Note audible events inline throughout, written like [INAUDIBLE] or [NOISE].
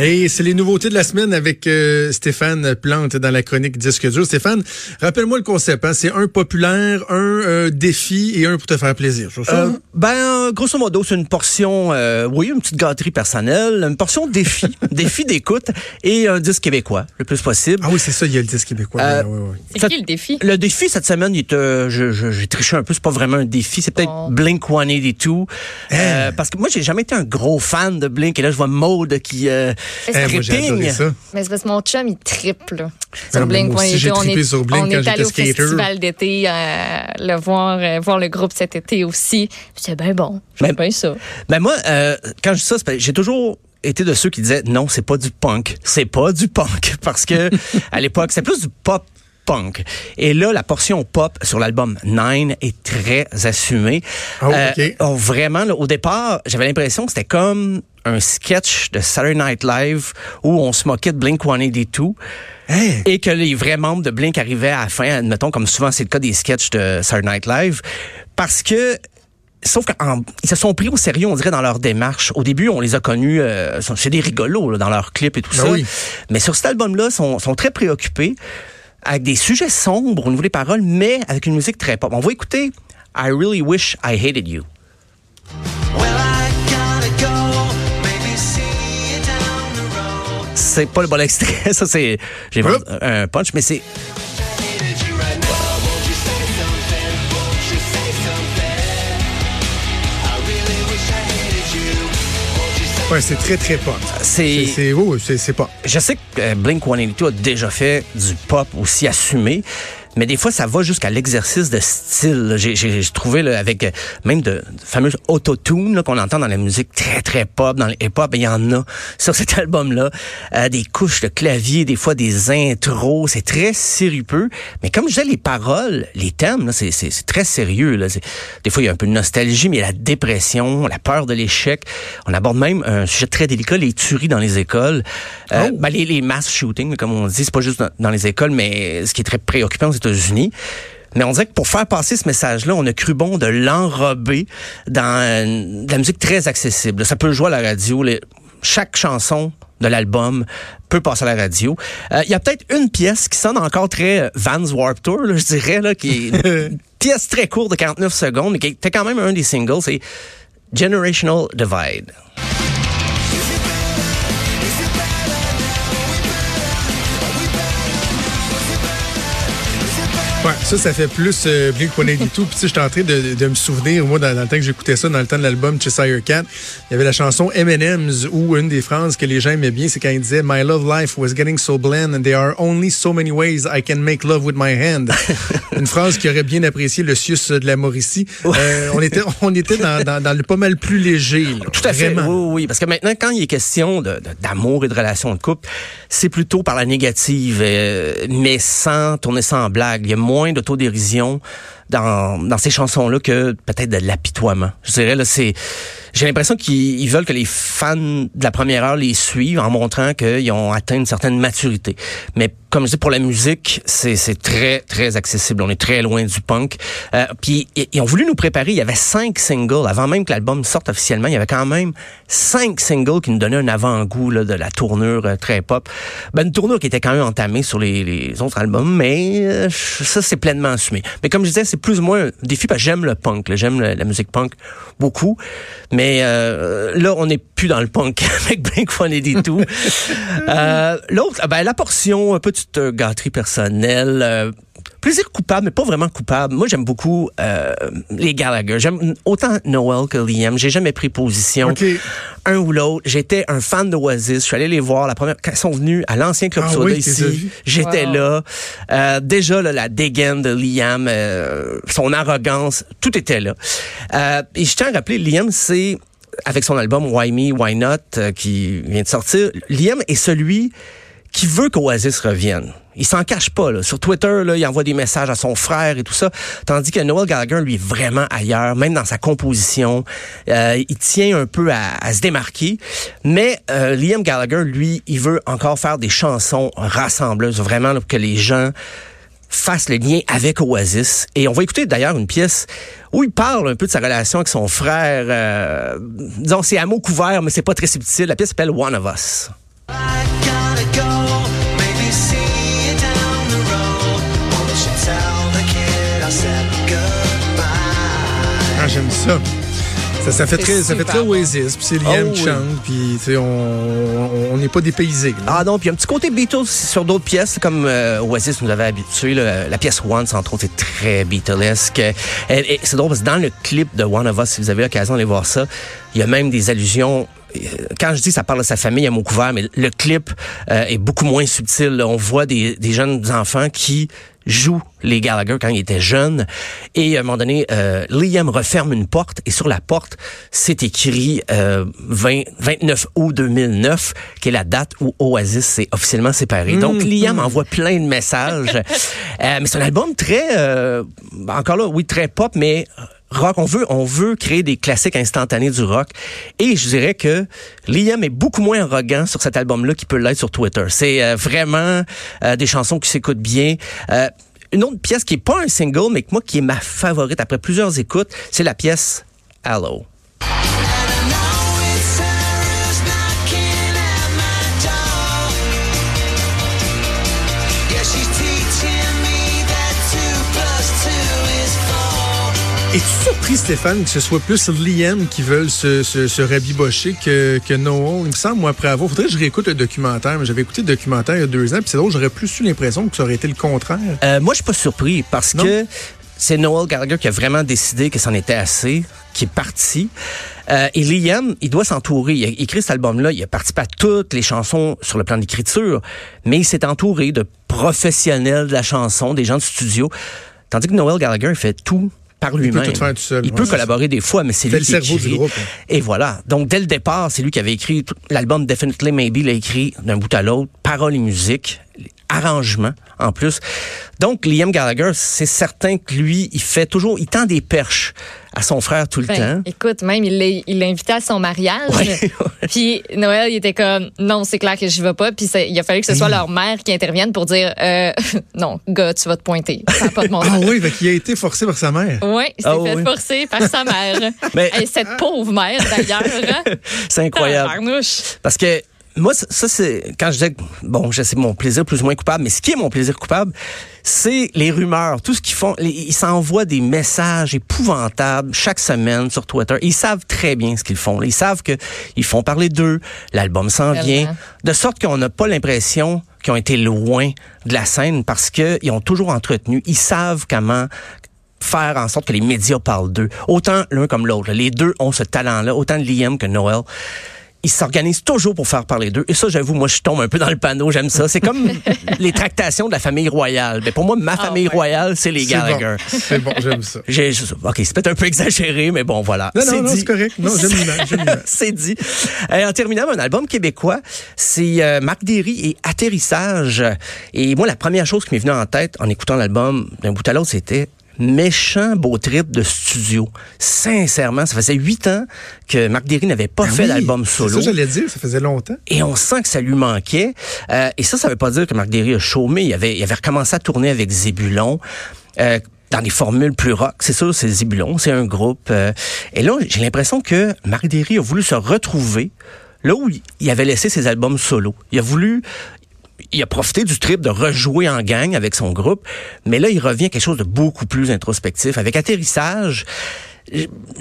Hey, c'est les nouveautés de la semaine avec euh, Stéphane Plante dans la chronique Disque dur. Stéphane, rappelle-moi le concept. Hein? C'est un populaire, un euh, défi et un pour te faire plaisir. Euh, ben, grosso modo, c'est une portion, euh, oui, une petite gâterie personnelle, une portion défi, [LAUGHS] défi d'écoute et un disque québécois, le plus possible. Ah oui, c'est ça, il y a le disque québécois. Euh, oui, oui, oui. C'est qui le défi? Le défi cette semaine, il est, euh, je- je- j'ai triché un peu, c'est pas vraiment un défi, c'est peut-être Oh. Blink 182. Euh, parce que moi, j'ai jamais été un gros fan de Blink et là, je vois Maude qui euh, Eh, moi, j'ai adoré tripping. ça. Mais c'est parce que mon chum, il triple sur Blink. moi aussi, On j'ai était- on trippé est, sur Blink on quand est allé j'étais au skater. festival d'été euh, le voir, euh, voir le groupe cet été aussi. C'est bien bon. J'aime bien ça. Ben moi, euh, quand je dis ça, j'ai toujours été de ceux qui disaient non, c'est pas du punk, c'est pas du punk [LAUGHS] parce que à l'époque c'est plus du pop punk. Et là, la portion pop sur l'album Nine est très assumée. Oh, ok. oh, vraiment, là, au départ, j'avais l'impression que c'était comme un sketch de Saturday Night Live où on se moquait de Blink 182 Hey. et que les vrais membres de Blink arrivaient à la fin, admettons, comme souvent c'est le cas des sketchs de Saturday Night Live, parce que Sauf qu'ils se sont pris au sérieux, on dirait, dans leur démarche. Au début, on les a connus, euh, c'est des rigolos là, dans leurs clips et tout Ben ça. oui. Mais sur cet album-là, sont, sont très préoccupés avec des sujets sombres au niveau des paroles, mais avec une musique très pop. On va écouter I Really Wish I Hated You. C'est pas le bon extrait, [LAUGHS] ça c'est j'ai Hop. un punch, mais c'est Ouais, c'est très, très pop. C'est, c'est c'est, c'est pop. Je sais que euh, Blink 182 a déjà fait du pop aussi assumé, mais des fois ça va jusqu'à l'exercice de style. J'ai, trouvé là, avec euh, même de, de fameuses autotune là, qu'on entend dans la musique très très pop, dans le hip-hop, il y en a [LAUGHS] sur cet album-là. Euh, des couches de clavier, des fois des intros, c'est très sirupeux. Mais comme je disais, les paroles, les thèmes, c'est, très sérieux. Là. Des fois il y a un peu de nostalgie, mais il y a la dépression, la peur de l'échec. On aborde même un sujet très délicat, les tueries dans les écoles. Euh, Oh. ben, les, les mass shootings, comme on dit, c'est pas juste dans, dans les écoles, mais ce qui est très préoccupant aux États-Unis. Mais on dirait que pour faire passer ce message-là, on a cru bon de l'enrober dans euh, de la musique très accessible. Ça peut jouer à la radio. les- chaque chanson de l'album peut passer à la radio. Euh, Il y a peut-être une pièce qui sonne encore très euh, Vans Warped Tour, là, je dirais, là, qui est une [LAUGHS] pièce très courte de 49 secondes, mais qui était quand même un des singles. C'est Generational Divide. Ouais, ça, ça fait plus euh, Blink 182. Puis, tu sais, j'étais en train de, de me souvenir, moi, dans, dans le temps que j'écoutais ça, dans le temps de l'album Cheshire Cat, il y avait la chanson M&M's où une des phrases que les gens aimaient bien, c'est quand il disait My love life was getting so bland and there are only so many ways I can make love with my hand. [LAUGHS] une phrase qui aurait bien apprécié le Sius de la Mauricie. Euh, on était, on était dans, dans, dans le pas mal plus léger. là. Tout à fait. Vraiment. Oui, oui, oui. Parce que maintenant, quand il est question d'amour et de relations de couple, c'est plutôt par la négative, euh, mais sans tourner sans blague. Il y a moins d'autodérision dans, dans ces chansons-là que peut-être de l'apitoiement. Je dirais, là, c'est... J'ai l'impression qu'ils ils veulent que les fans de la première heure les suivent en montrant qu'ils ont atteint une certaine maturité. Mais comme je dis, pour la musique, c'est très, très accessible. On est très loin du punk. Euh, puis ils ont voulu nous préparer. Il y avait cinq singles. Avant même que l'album sorte officiellement, il y avait quand même cinq singles qui nous donnaient un avant-goût de la tournure euh, très pop. Ben, une tournure qui était quand même entamée sur les, les autres albums, mais euh, ça, c'est pleinement assumé. Mais comme je disais, c'est plus ou moins un défi parce que j'aime le punk. J'aime le- la musique punk beaucoup. Mais euh, là, on n'est plus dans le punk [LAUGHS] avec Blink-182. [LAUGHS] euh, L'autre, ben, la portion, un petite euh, gâterie personnelle. euh, Plaisir coupable, mais pas vraiment coupable. Moi, j'aime beaucoup euh, les Gallagher. J'aime autant Noel que Liam. J'ai jamais pris position. OK. Un ou l'autre. J'étais un fan d'Oasis. Je suis allé les voir la première quand ils sont venus à l'ancien club Ah Soda oui, ici. J'étais Wow. là. Euh, déjà là, la dégaine de Liam, euh, son arrogance, tout était là. Euh, et je tiens à rappeler, Liam, c'est avec son album Why Me, Why Not euh, qui vient de sortir. Liam est celui qui veut qu'Oasis revienne. Il s'en cache pas. Là. Sur Twitter, là, il envoie des messages à son frère et tout ça. Tandis que Noel Gallagher, lui, est vraiment ailleurs, même dans sa composition. Euh, il tient un peu à, à se démarquer. Mais euh, Liam Gallagher, lui, il veut encore faire des chansons rassembleuses, vraiment, là, pour que les gens fasse le lien avec Oasis. Et on va écouter d'ailleurs une pièce où il parle un peu de sa relation avec son frère. Euh, disons, c'est à mots couverts, mais c'est pas très subtil. La pièce s'appelle One of Us. Ah, j'aime ça. Ça, ça fait très, ça fait très. Oasis, puis c'est Liam Oh, oui. chante, puis tu sais, on on- on n'est pas dépaysé. là. Ah non, puis il y a un petit côté Beatles sur d'autres pièces, comme euh, Oasis nous avait habitués. là. La pièce Once, entre autres, est très Beatlesque. Et- et C'est drôle parce que dans le clip de One of Us, si vous avez l'occasion d'aller voir ça, il y a même des allusions. euh, Quand je dis ça parle de sa famille à mot couvert, mais le clip euh, est beaucoup moins subtil. là. On voit des, des jeunes enfants qui jouent les Gallagher quand ils étaient jeunes. Et à un moment donné, euh, Liam referme une porte et sur la porte, c'est écrit euh, 20 29 août 2009, qui est la date où Oasis s'est officiellement séparé. Donc Liam envoie plein de messages. [LAUGHS] Euh, mais c'est un album très, euh, encore là, oui, très pop, mais rock. On veut, on veut créer des classiques instantanés du rock. Et je dirais que Liam est beaucoup moins arrogant sur cet album-là qu'il peut l'être sur Twitter. C'est euh, vraiment euh, des chansons qui s'écoutent bien. Euh, une autre pièce qui est pas un single, mais que moi, qui est ma favorite après plusieurs écoutes, c'est la pièce Hello. Es-tu surpris, Stéphane, que ce soit plus Liam qui veulent se, se, se rabibocher que, que Noel? Il me semble, moi, après avoir... Faudrait que je réécoute le documentaire, mais j'avais écouté le documentaire il y a deux ans, puis c'est drôle, j'aurais plus eu l'impression que ça aurait été le contraire. Euh, moi, je suis pas surpris parce Non? que c'est Noel Gallagher qui a vraiment décidé que c'en était assez, qui est parti. Euh, et Liam, il doit s'entourer. Il a écrit cet album-là, il a participé à toutes les chansons sur le plan d'écriture, mais il s'est entouré de professionnels de la chanson, des gens de studio. Tandis que Noel Gallagher, il fait tout par lui-même. tout faire tout seul, Il ouais, peut collaborer des fois, mais c'est lui le qui cerveau écrit. du groupe, hein. Et voilà. Donc, dès le départ, c'est lui qui avait écrit l'album Definitely Maybe, l'a écrit d'un bout à l'autre, paroles et musique, arrangements en plus. Donc, Liam Gallagher, c'est certain que lui, il fait toujours, il tend des perches à son frère tout le Ben, temps. écoute, même, il l'a il invité à son mariage. [LAUGHS] Ouais, Puis Noël, il était comme, non, c'est clair que je vais pas. Puis ça- il a fallu que ce soit leur mère qui intervienne pour dire, euh, [LAUGHS] non, gars, tu vas te pointer. Ça n'a pas de [LAUGHS] Ah oui, qu'il a été forcé par sa mère. Oui, il s'est Ah fait oui. forcer par sa mère. Mais- Et cette pauvre mère, d'ailleurs. hein. C'est incroyable. Tabarnouche. Parce que moi, ça, c'est quand je que, bon, je sais mon plaisir plus ou moins coupable, mais ce qui est mon plaisir coupable, c'est les rumeurs, tout ce qu'ils font. Les- ils s'envoient des messages épouvantables chaque semaine sur Twitter. Ils savent très bien ce qu'ils font. Ils savent que ils font parler d'eux. L'album s'en vient, de sorte qu'on n'a pas l'impression qu'ils ont été loin de la scène parce que ils ont toujours entretenu. Ils savent comment faire en sorte que les médias parlent d'eux. Autant l'un comme l'autre. Les deux ont ce talent-là, autant Liam que Noël. Ils s'organisent toujours pour faire parler d'eux. Et ça, j'avoue, moi, je tombe un peu dans le panneau. J'aime ça. C'est comme [LAUGHS] les tractations de la famille royale. Mais pour moi, ma famille ouais. royale, c'est les Gallagher. [LAUGHS] c'est bon, j'aime ça. J'ai, ok, c'est peut-être un peu exagéré, mais bon, voilà. Non, non, C'est non, c'est correct. Non, j'aime l'image. [LAUGHS] c'est dit. Euh, en terminant, un album québécois, c'est euh, Marc Derry et Atterrissage. Et moi, la première chose qui m'est venue en tête en écoutant l'album d'un bout à l'autre, c'était méchant beau trip de studio. Sincèrement, ça faisait huit ans que Marc Derry n'avait pas Ben fait oui, d'album c'est solo. Ça, j'allais dire, ça faisait longtemps. Et on sent que ça lui manquait. Euh, et ça, ça veut pas dire que Marc Derry a chômé. Il avait, il avait recommencé à tourner avec Zébulon. Euh, dans des formules plus rock. C'est sûr, c'est Zébulon, c'est un groupe. euh, et là, j'ai l'impression que Marc Derry a voulu se retrouver là où il avait laissé ses albums solo. Il a voulu... Il a profité du trip de rejouer en gang avec son groupe, mais là, il revient à quelque chose de beaucoup plus introspectif. Avec Atterrissage,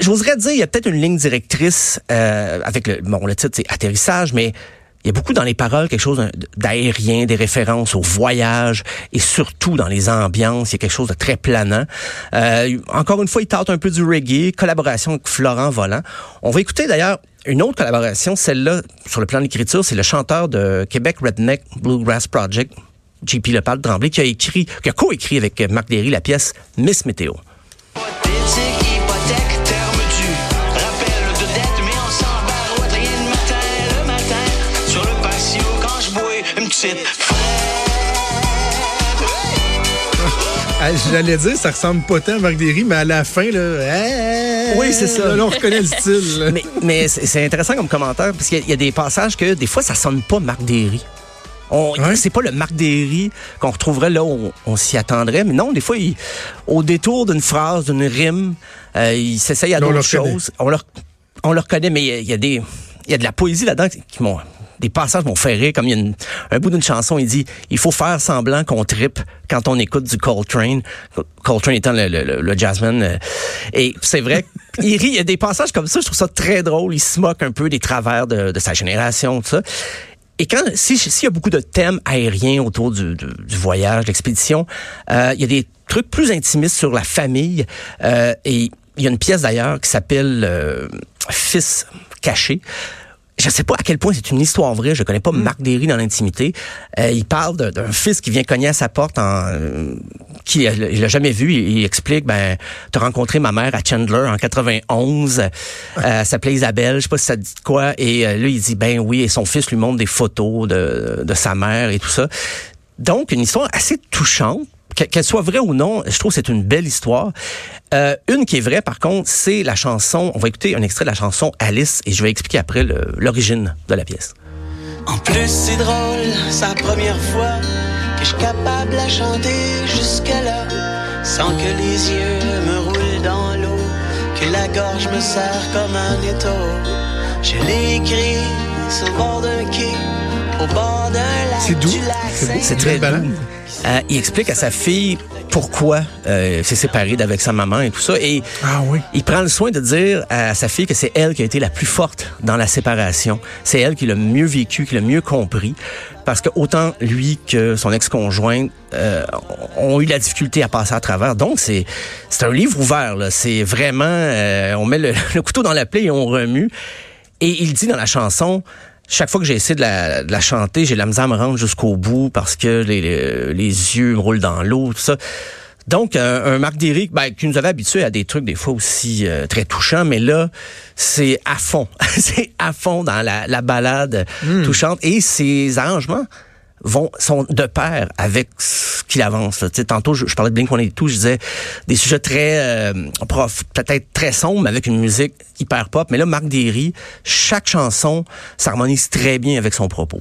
J'oserais dire, il y a peut-être une ligne directrice euh, avec le bon le titre c'est atterrissage, mais il y a beaucoup dans les paroles quelque chose d'aérien, des références au voyage et surtout dans les ambiances, il y a quelque chose de très planant. Euh, encore une fois, il tente un peu du reggae, collaboration avec Florent Volant. On va écouter d'ailleurs une autre collaboration, celle-là sur le plan de l'écriture, c'est le chanteur de Québec Redneck Bluegrass Project, JP Lepal Tremblay, qui a écrit, qui a co-écrit avec Marc Derry la pièce Miss Météo. [LAUGHS] J'allais dire, ça ressemble pas tant à Marc Derry, mais à la fin, là, hey, Oui, c'est ça. Là, on reconnaît le style. mais mais c'est intéressant comme commentaire parce qu'il y a- il y, a des passages que des fois ça sonne pas Marc Derry. Ouais. C'est pas le Marc Derry qu'on retrouverait là où on, on s'y attendrait, mais non, des fois, il- au détour d'une phrase, d'une rime, euh, il s'essaye à d'autres choses. On le, on le reconnaît, mais il y a- il y, a des, il y a de la poésie là-dedans qui, qui m'ont des passages m'ont fait rire, comme il y a une- un bout d'une chanson, il dit, il faut faire semblant qu'on trippe quand on écoute du Coltrane. Coltrane étant le, le, le- le jazzman. euh, et c'est vrai, [LAUGHS] il rit, il y a des passages comme ça, je trouve ça très drôle. Il se moque un peu des travers de, de sa génération, tout ça. Et quand si s'il y a beaucoup de thèmes aériens autour du, du, du voyage, l'expédition, euh, il y a des trucs plus intimistes sur la famille. euh, et il y a une pièce d'ailleurs qui s'appelle euh, Fils caché. Je sais pas à quel point c'est une histoire vraie. Je connais pas Marc Derry dans l'intimité. Euh, il parle d'un fils qui vient cogner à sa porte en euh, qui il l'a jamais vu. Il, il explique ben t'as rencontré ma mère à Chandler en 91. Euh, elle s'appelait Isabelle. Je sais pas si ça dit quoi. Et euh, là il dit ben oui. Et son fils lui montre des photos de, de sa mère et tout ça. Donc une histoire assez touchante. Que- Qu'elle soit vraie ou non, je trouve que c'est une belle histoire. Euh, une qui est vraie, par contre, c'est la chanson. On va écouter un extrait de la chanson Alice et je vais expliquer après l'origine de la pièce. En plus, c'est drôle, c'est la première fois que je suis capable à chanter jusque-là, sans que les yeux me roulent dans l'eau, que la gorge me serre comme un étau. Je l'ai écrit sur le bord d'un quai, au bord d'un lac C'est doux. C'est très doux. Euh, il explique à sa fille pourquoi euh, s'est séparé d'avec sa maman et tout ça. Et Ah oui. il prend le soin de dire à sa fille que c'est elle qui a été la plus forte dans la séparation. C'est elle qui l'a mieux vécu, qui l'a mieux compris. Parce que autant lui que son ex-conjointe euh, ont eu la difficulté à passer à travers. Donc, c'est c'est un livre ouvert. là. C'est vraiment... euh, on met le, [LAUGHS] le couteau dans la plaie et on remue. Et il dit dans la chanson, chaque fois que j'ai essayé de la, de la chanter, j'ai la misère à me rendre jusqu'au bout parce que les, les, les yeux me roulent dans l'eau, tout ça. Donc, un, un Marc Derrick, ben, qui nous avait habitués à des trucs des fois aussi euh, très touchants, mais là, c'est à fond. [LAUGHS] c'est à fond dans la, la balade touchante. Et ses arrangements vont sont de pair avec ce qu'il avance. sais, tantôt, je, je parlais de Blink-182, je disais des sujets très euh, prof, peut-être très sombres, mais avec une musique hyper pop. Mais là, Marc Derry, chaque chanson s'harmonise très bien avec son propos.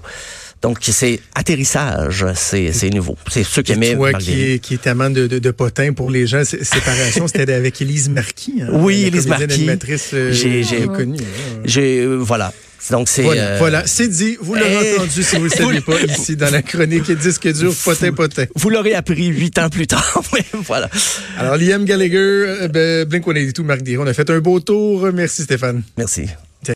Donc, c'est atterrissage, c'est nouveau. C'est ceux qui aimaient Toi qui est, qui est amant de, de, de potin pour les gens, sé- séparation, c'était avec Élise Marquis. hein, Oui, Élise Marquis. animatrice euh, J'ai- j'ai- connue. J'ai voilà. Donc c'est Voilà, euh, voilà. c'est dit. Vous l'aurez eh, entendu si vous [LAUGHS] ne le saviez pas ici dans la chronique disque dur potin potin. vous l'aurez appris huit ans plus tard. [LAUGHS] Voilà. Alors Liam Gallagher, euh, ben, Blink-182, Marc Diron, on a fait un beau tour. Merci Stéphane. Merci.